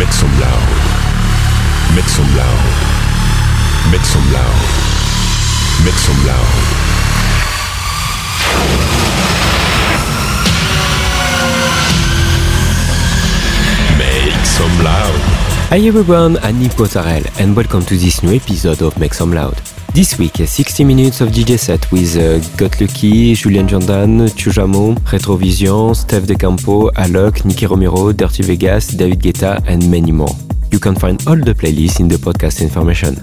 Make some loud. Make some loud. Make some loud. Make some loud. Make some loud. Hi everyone, I'm Mozzarella and welcome to this new episode of Make Some Loud. This week, 60 minutes of DJ set with uh, Got Lucky, Julian Jordan, Tujamo, Retrovision, Steph De Campo, Alok, Nicky Romero, Dirty Vegas, David Guetta and many more. You can find all the playlists in the podcast information.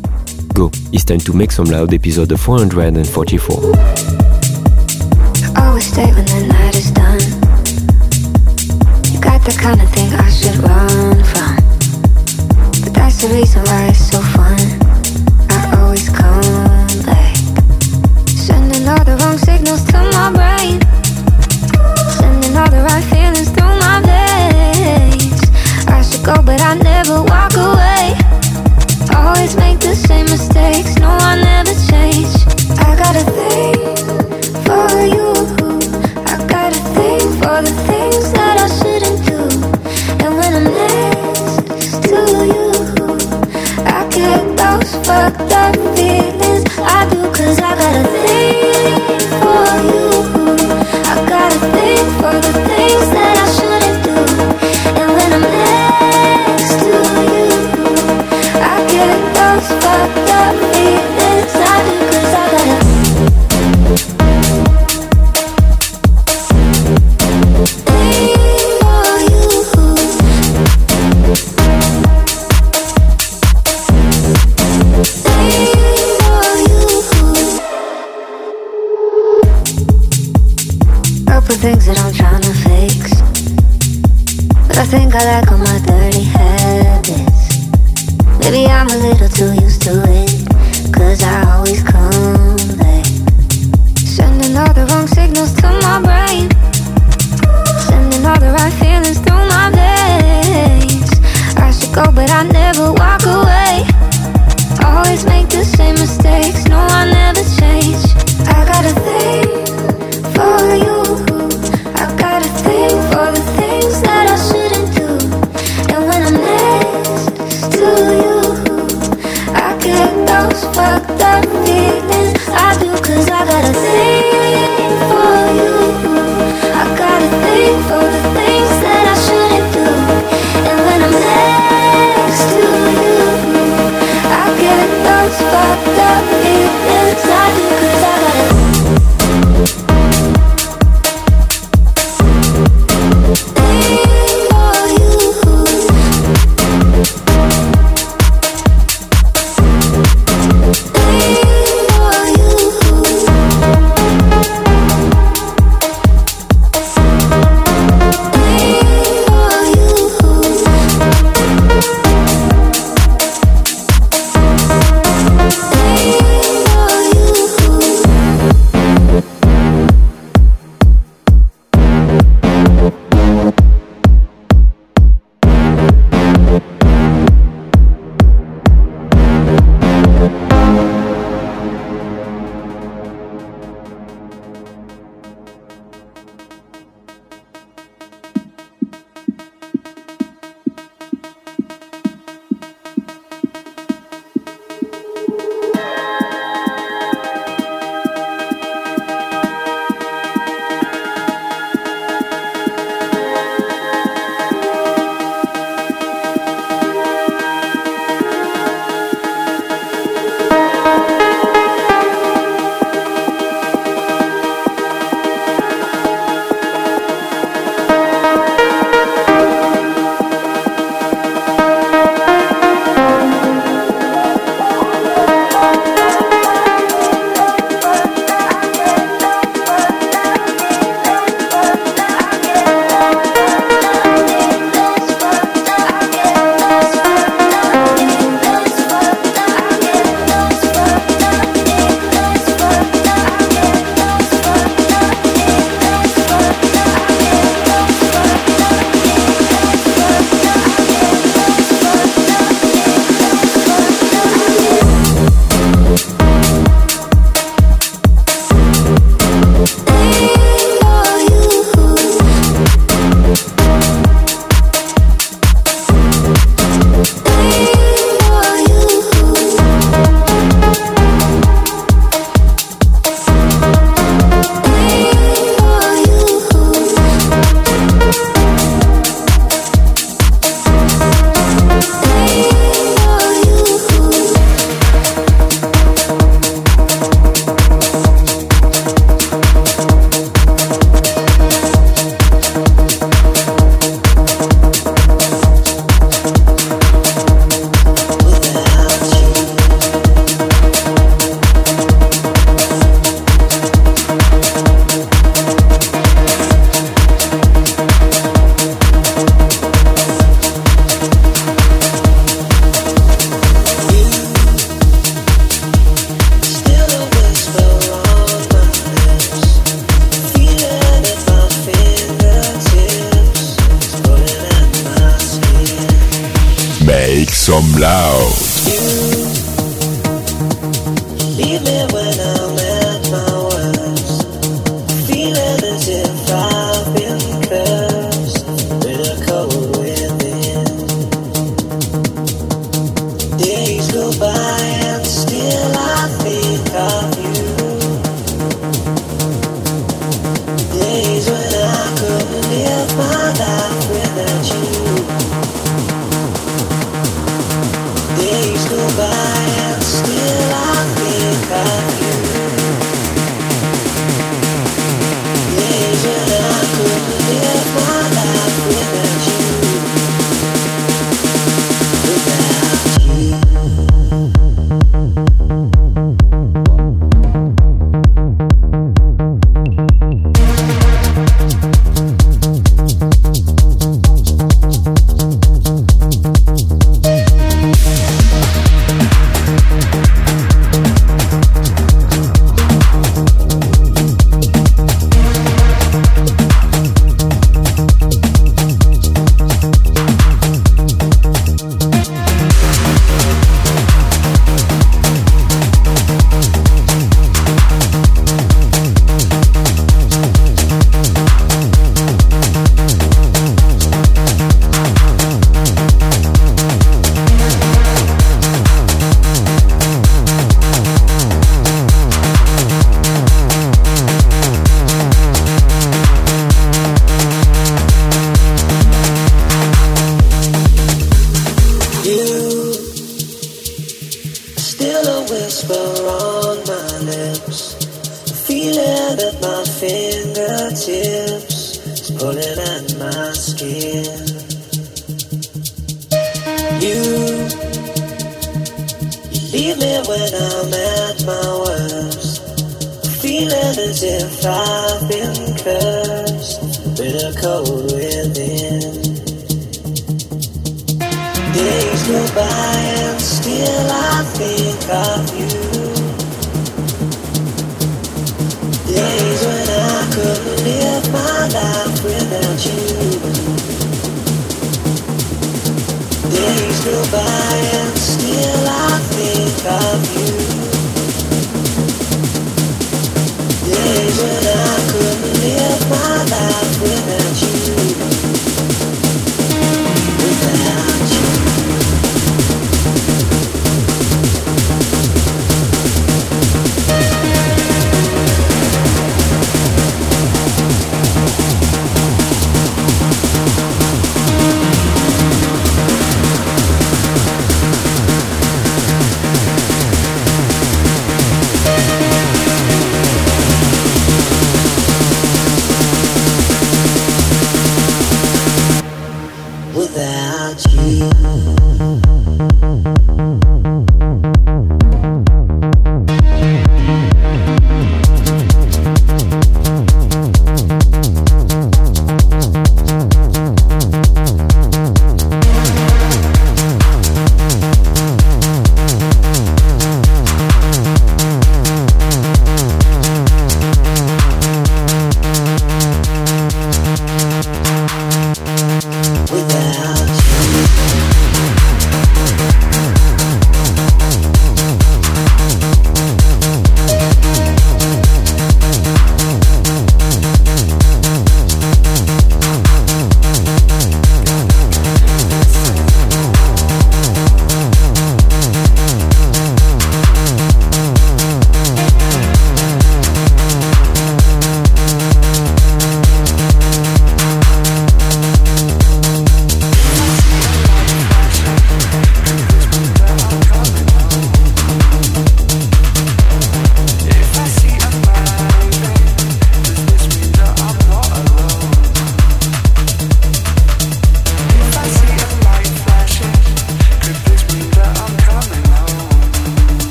Go, it's time to Make Some Loud episode 444. Always stay when the night is done. You got the kind of thing I should run from. But that's the reason why it's so fun. Same mistakes. No, I never change. I got a thing for you. I got a thing for the things that I shouldn't do. And when I'm next to you, I get those fucked up feelings. I do, cause I got a thing for you.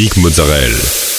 Nick Mozzarella.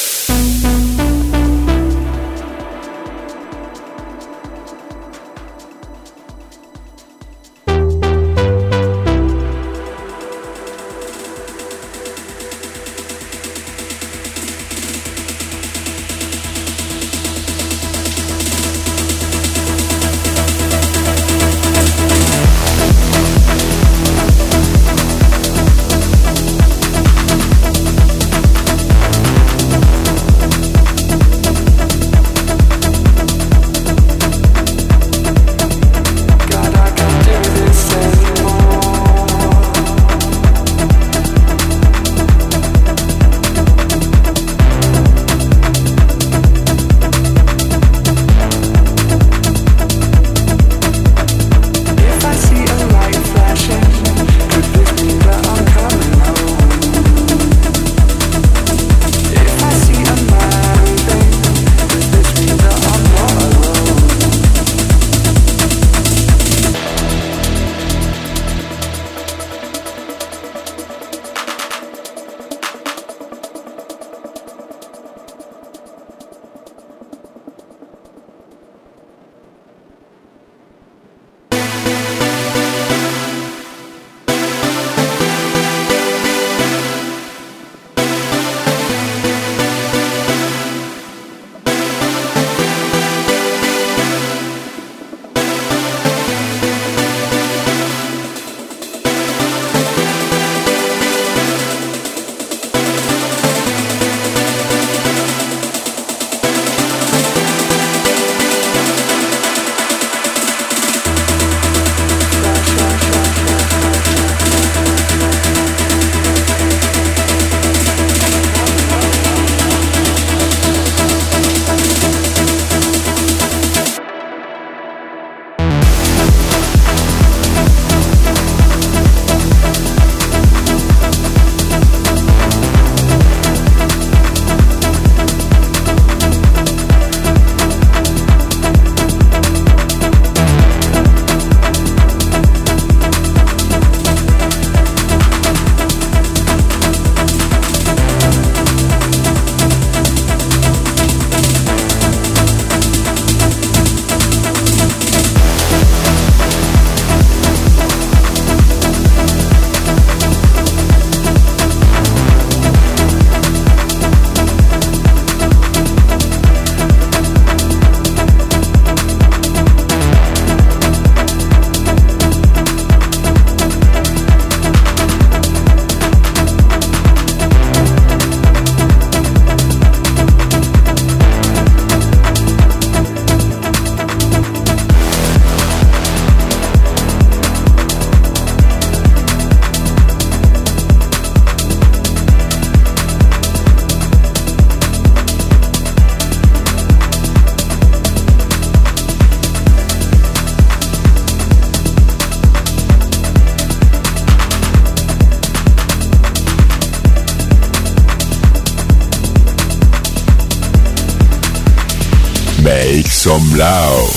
loud.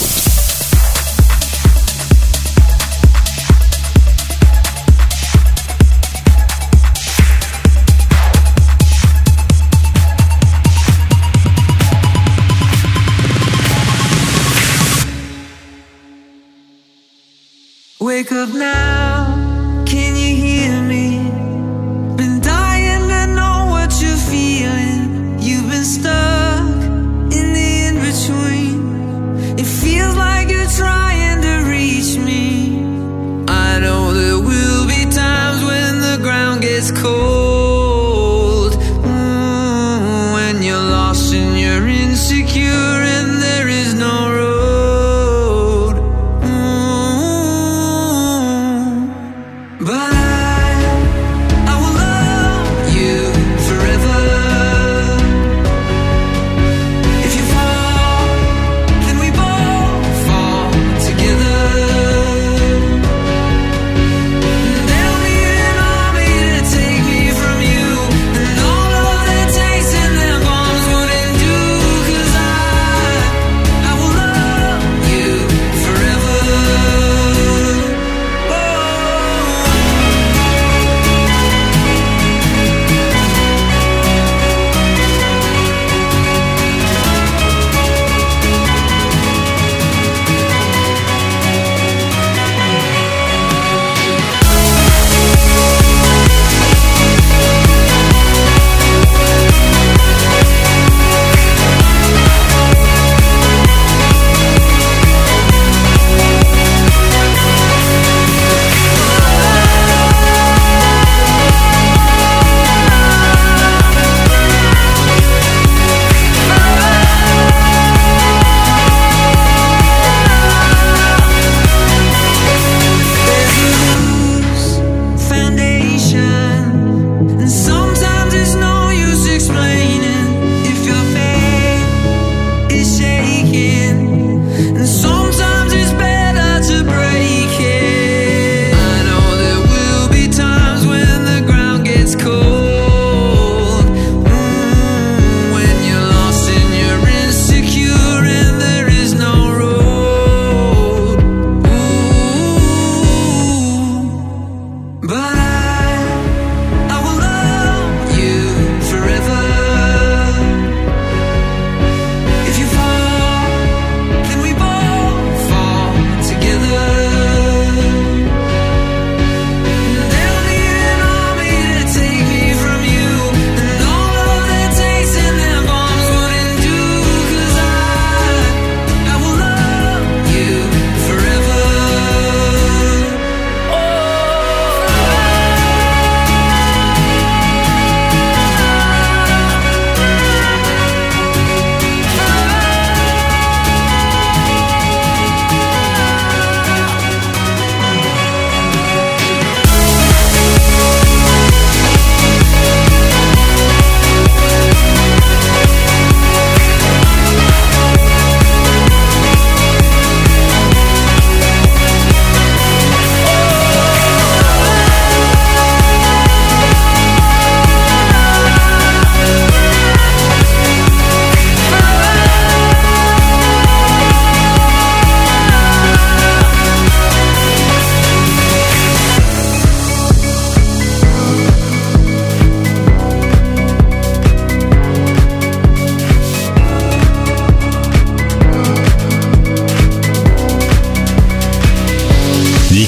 Wake up now.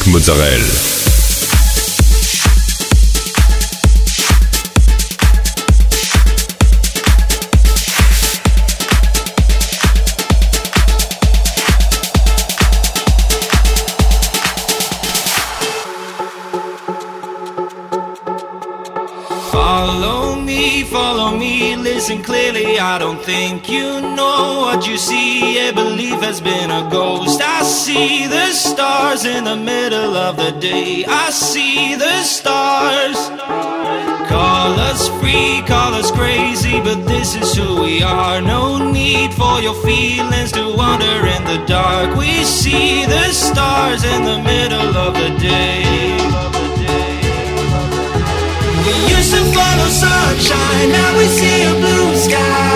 Mozzarella. I don't think you know what you see. A belief has been a ghost. I see the stars in the middle of the day. I see the stars. Call us free, call us crazy, but this is who we are. No need for your feelings to wander in the dark. We see the stars in the middle of the day. We used to follow sunshine, now we see a blue sky.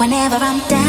Whenever I'm down,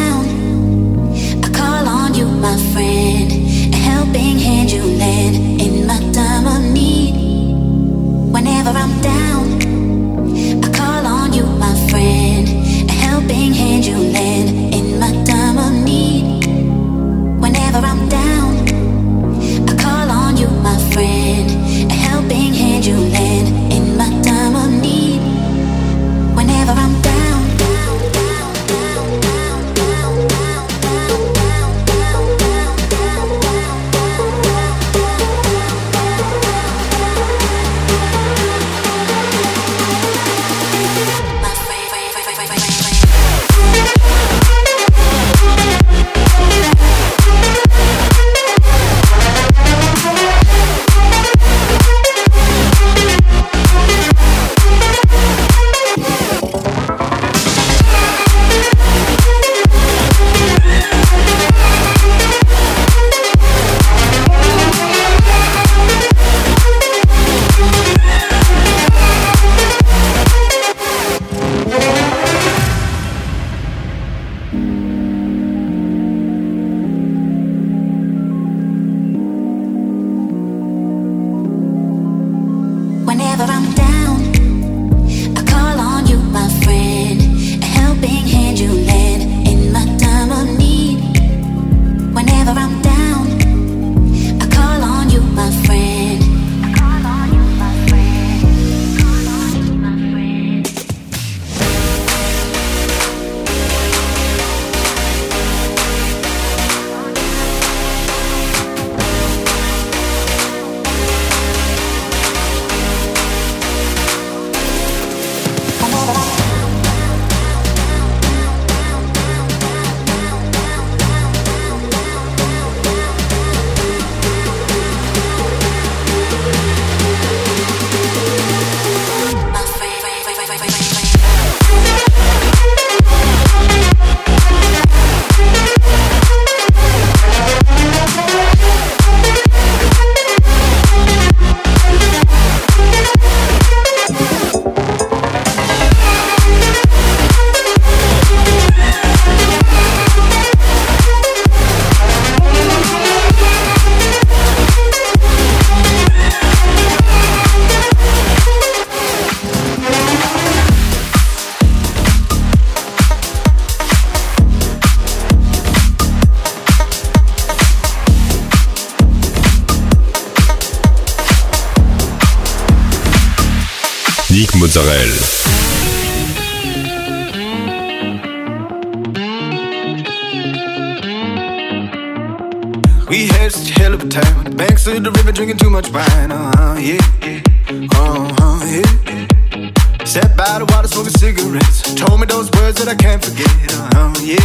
Out of water, smoking cigarettes. Told me those words that I can't forget. Uh huh, yeah.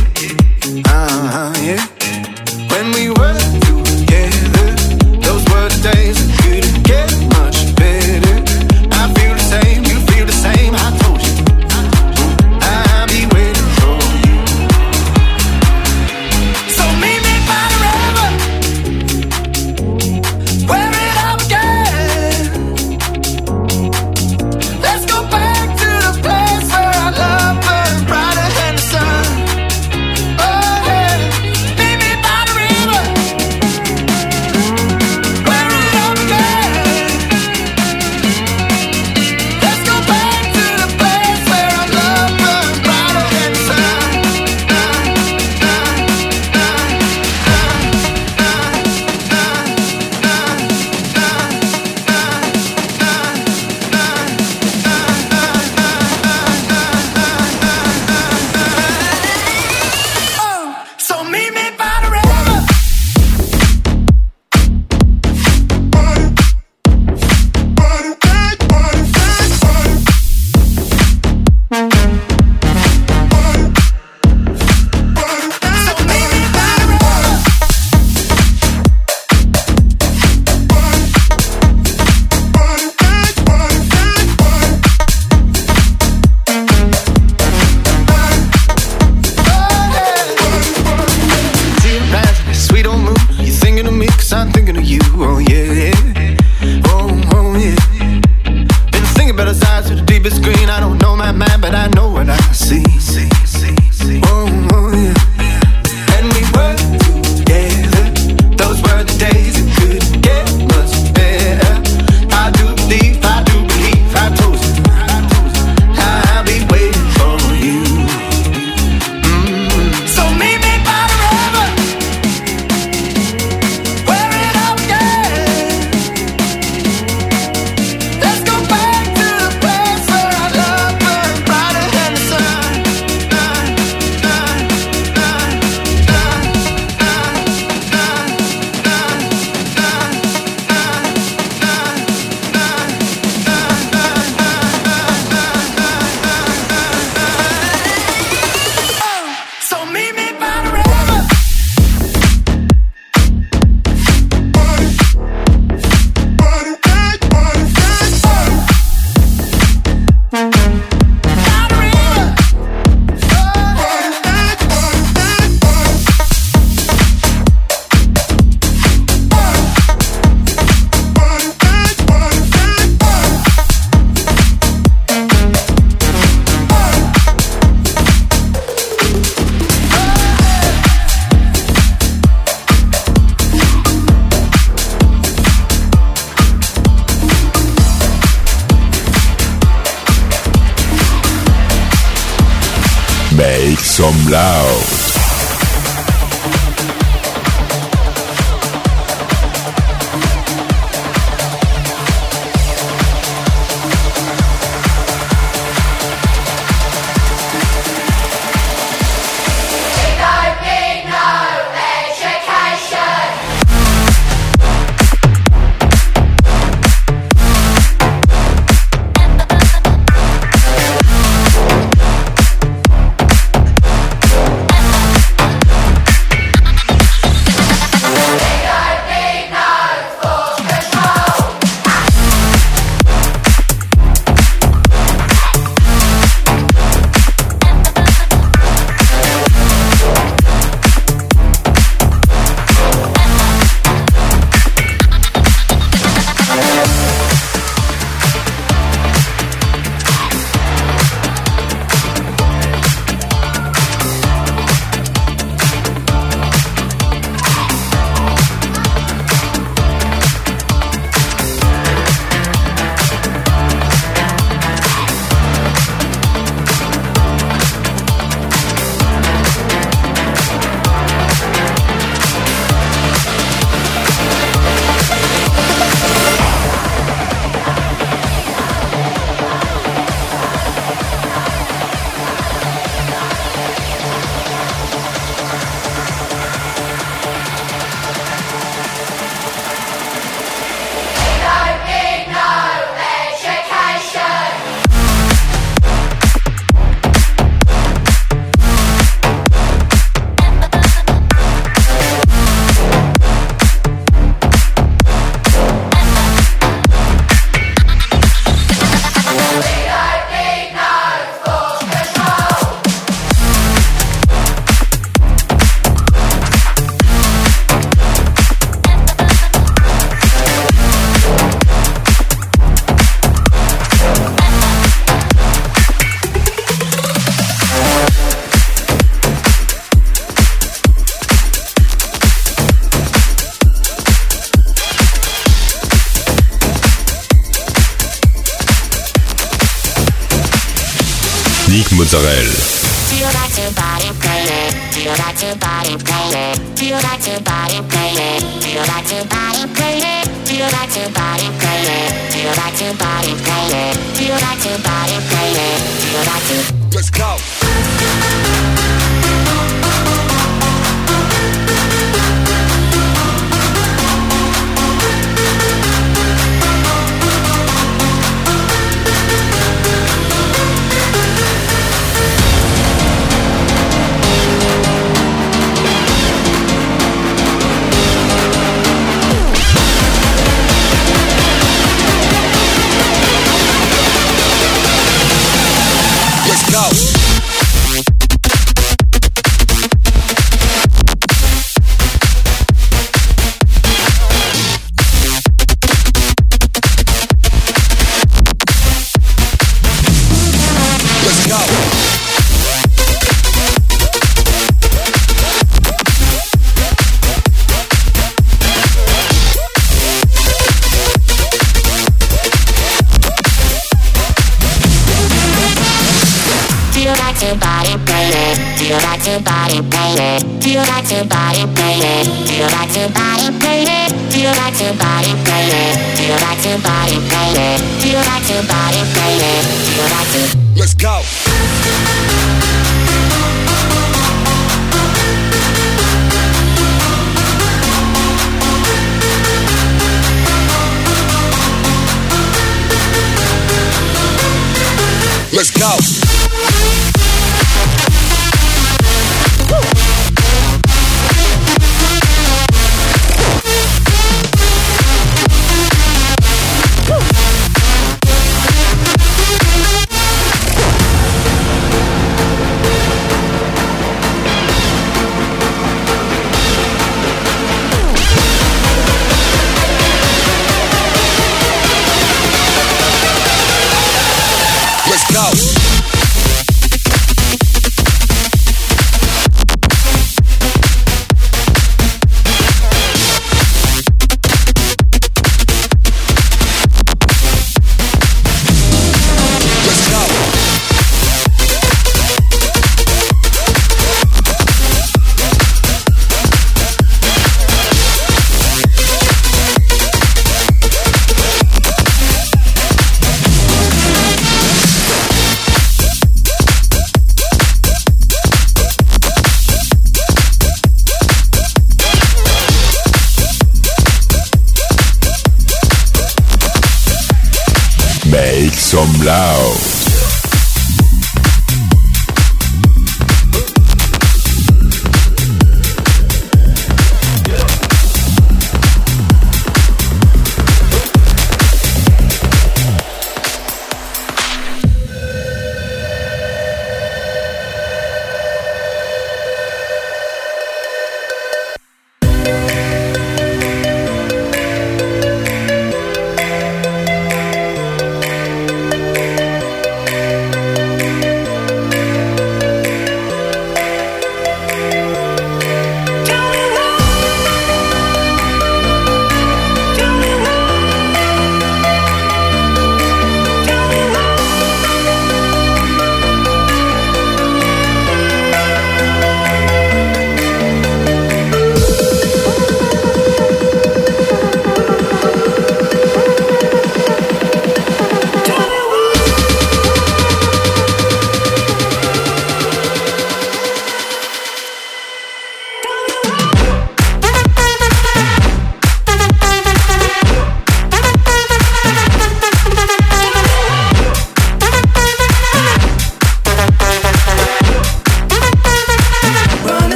Uh huh, yeah. When we were together, those were the days. Like your Let's go. Playing. Feel like your body playing. Feel like your body playing. Feel like your body playing. Feel like your body playing. Feel like your body playing. Feel like your Let's go. Let's go.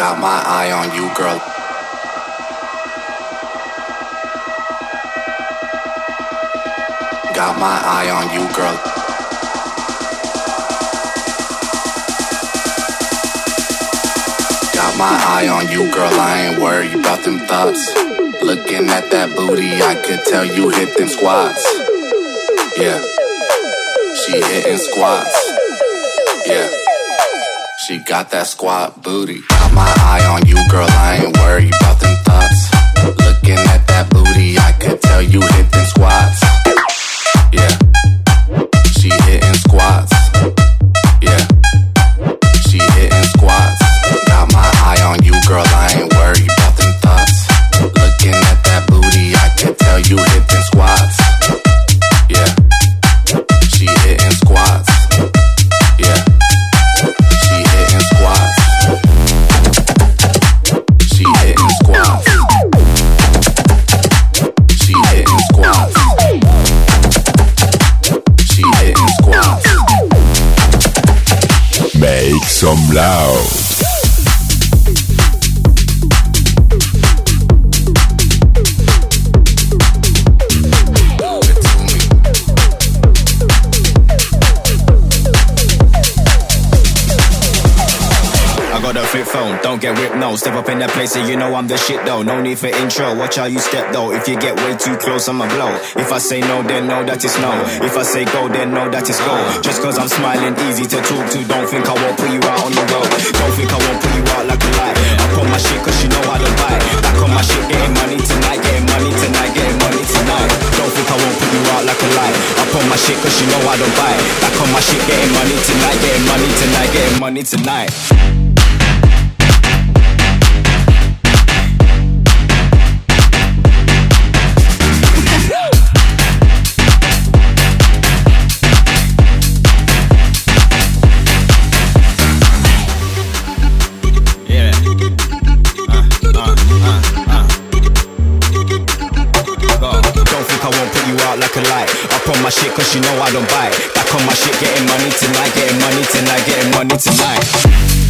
Got my eye on you, girl. Got my eye on you, girl. Got my eye on you, girl. I ain't worried about them thoughts. Looking at that booty, I could tell you hit them squats. Yeah. She hitting squats. Yeah. She got that squat booty. My eye on you, girl. I ain't them thoughts. Looking at that booty, I could tell you hit them squats. Don't get whipped, no. Step up in that place, and you know I'm the shit though. No need for intro, watch how you step though. If you get way too close, I'ma blow. If I say no, then know that it's no. If I say go, then know that it's go. Just cause I'm smiling, easy to talk to. Don't think I won't put you out on the road. Don't think I won't put you out like a lie. I put my shit cause you know how to buy. Back on my shit, getting money tonight, getting money tonight, getting money tonight. Don't think I won't put you out like a lie. I put my shit cause you know I don't buy. Back on my shit, getting money tonight, getting money tonight, getting money tonight. Out light. Up on my shit cause you know I don't bite. Back on my shit, getting money tonight, getting money tonight, getting money. Tonight.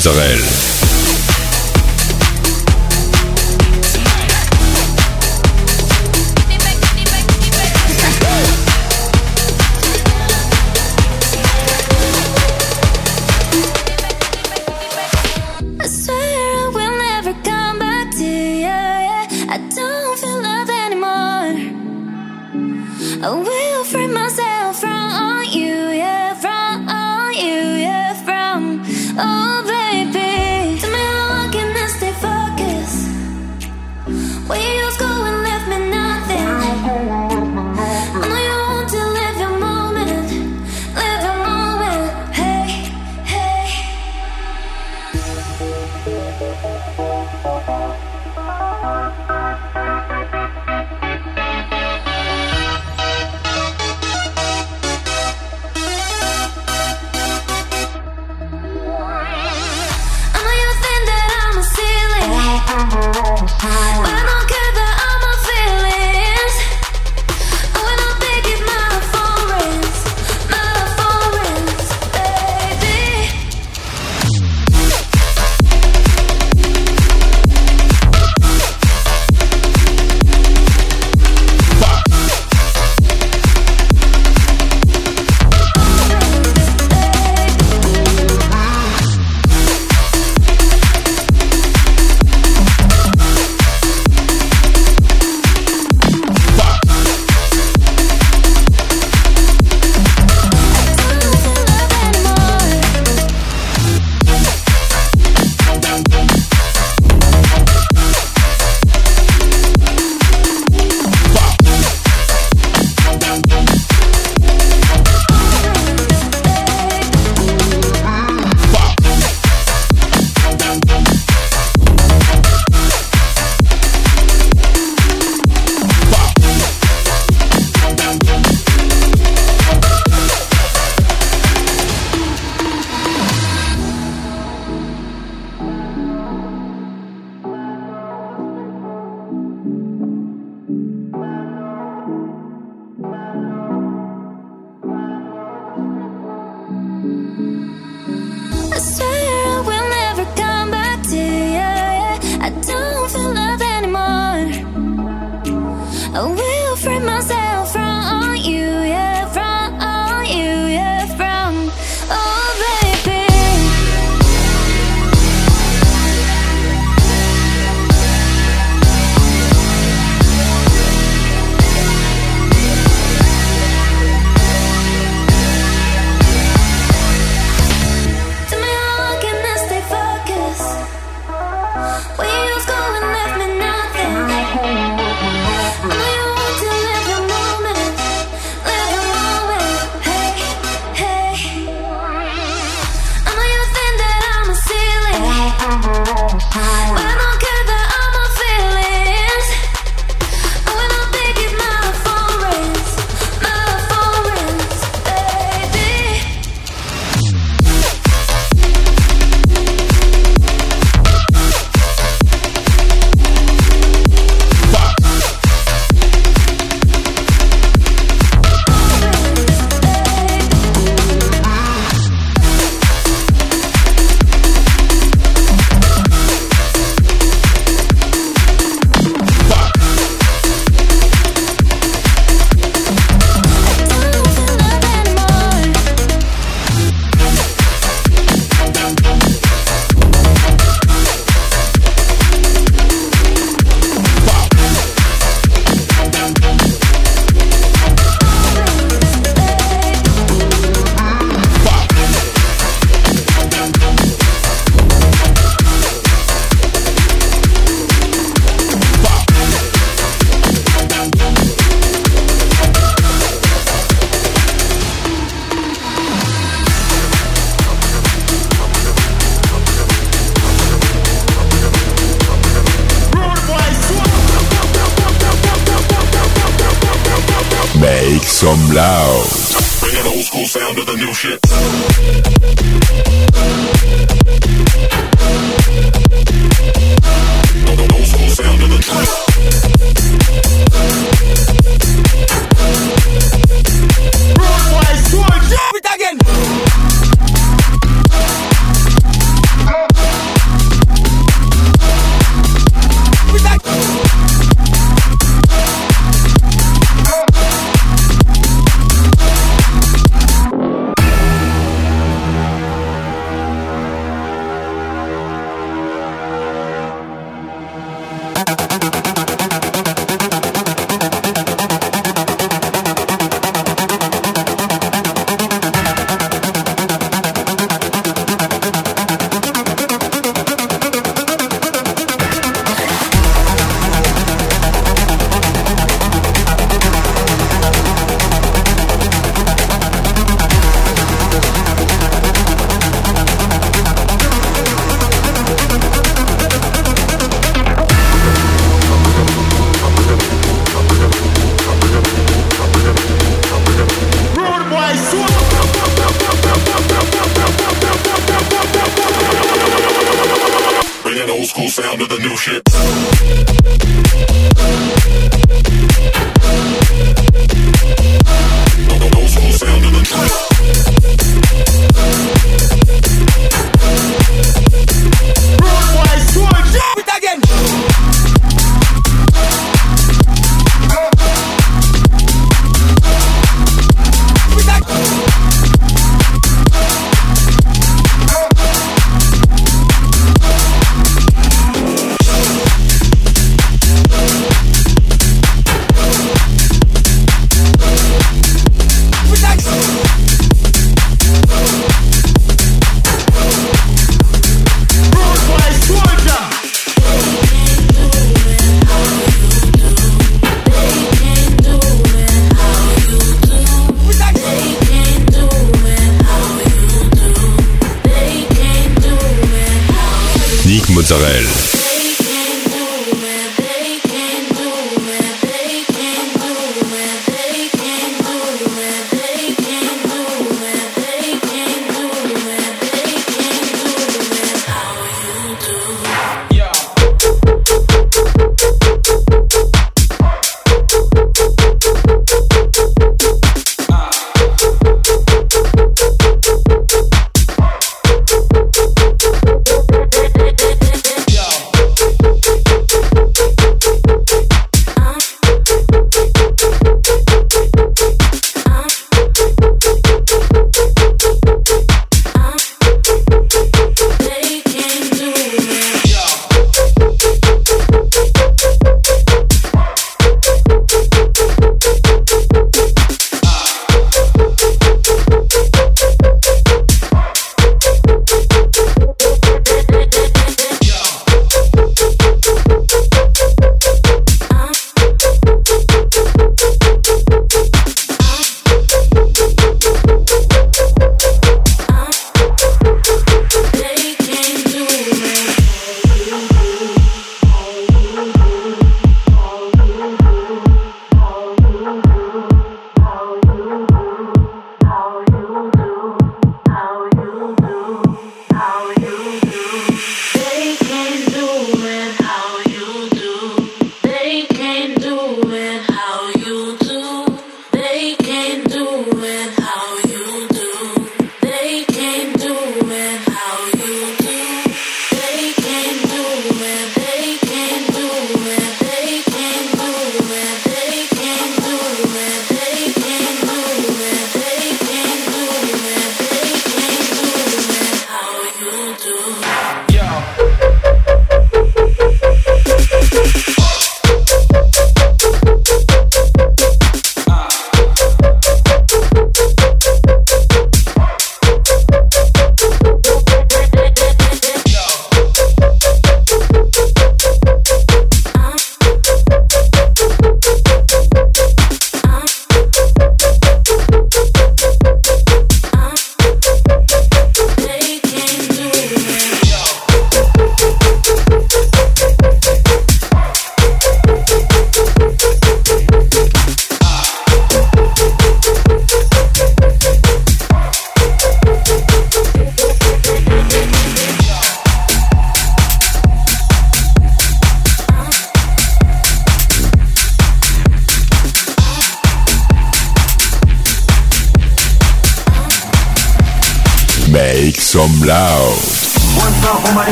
Mozzarella.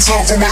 time for my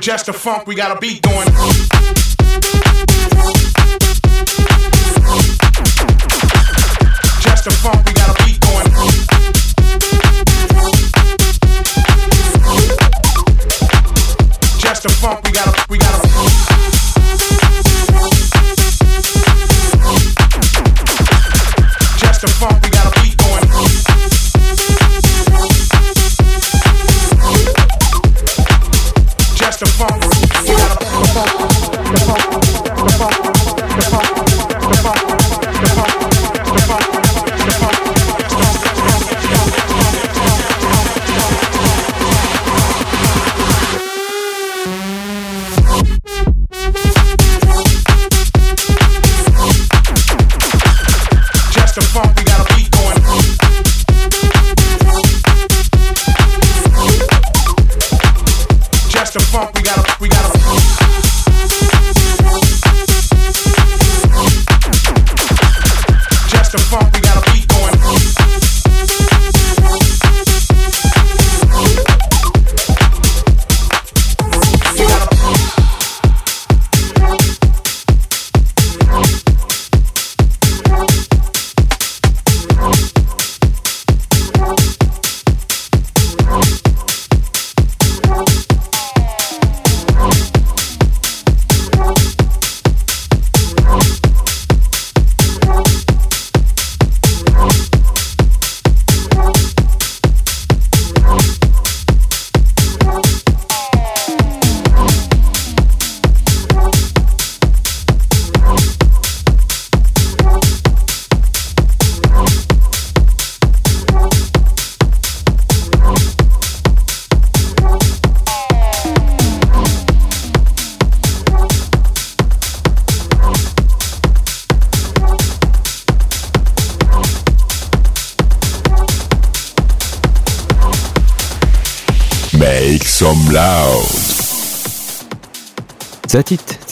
Just the funk, we got a beat going. Just the funk.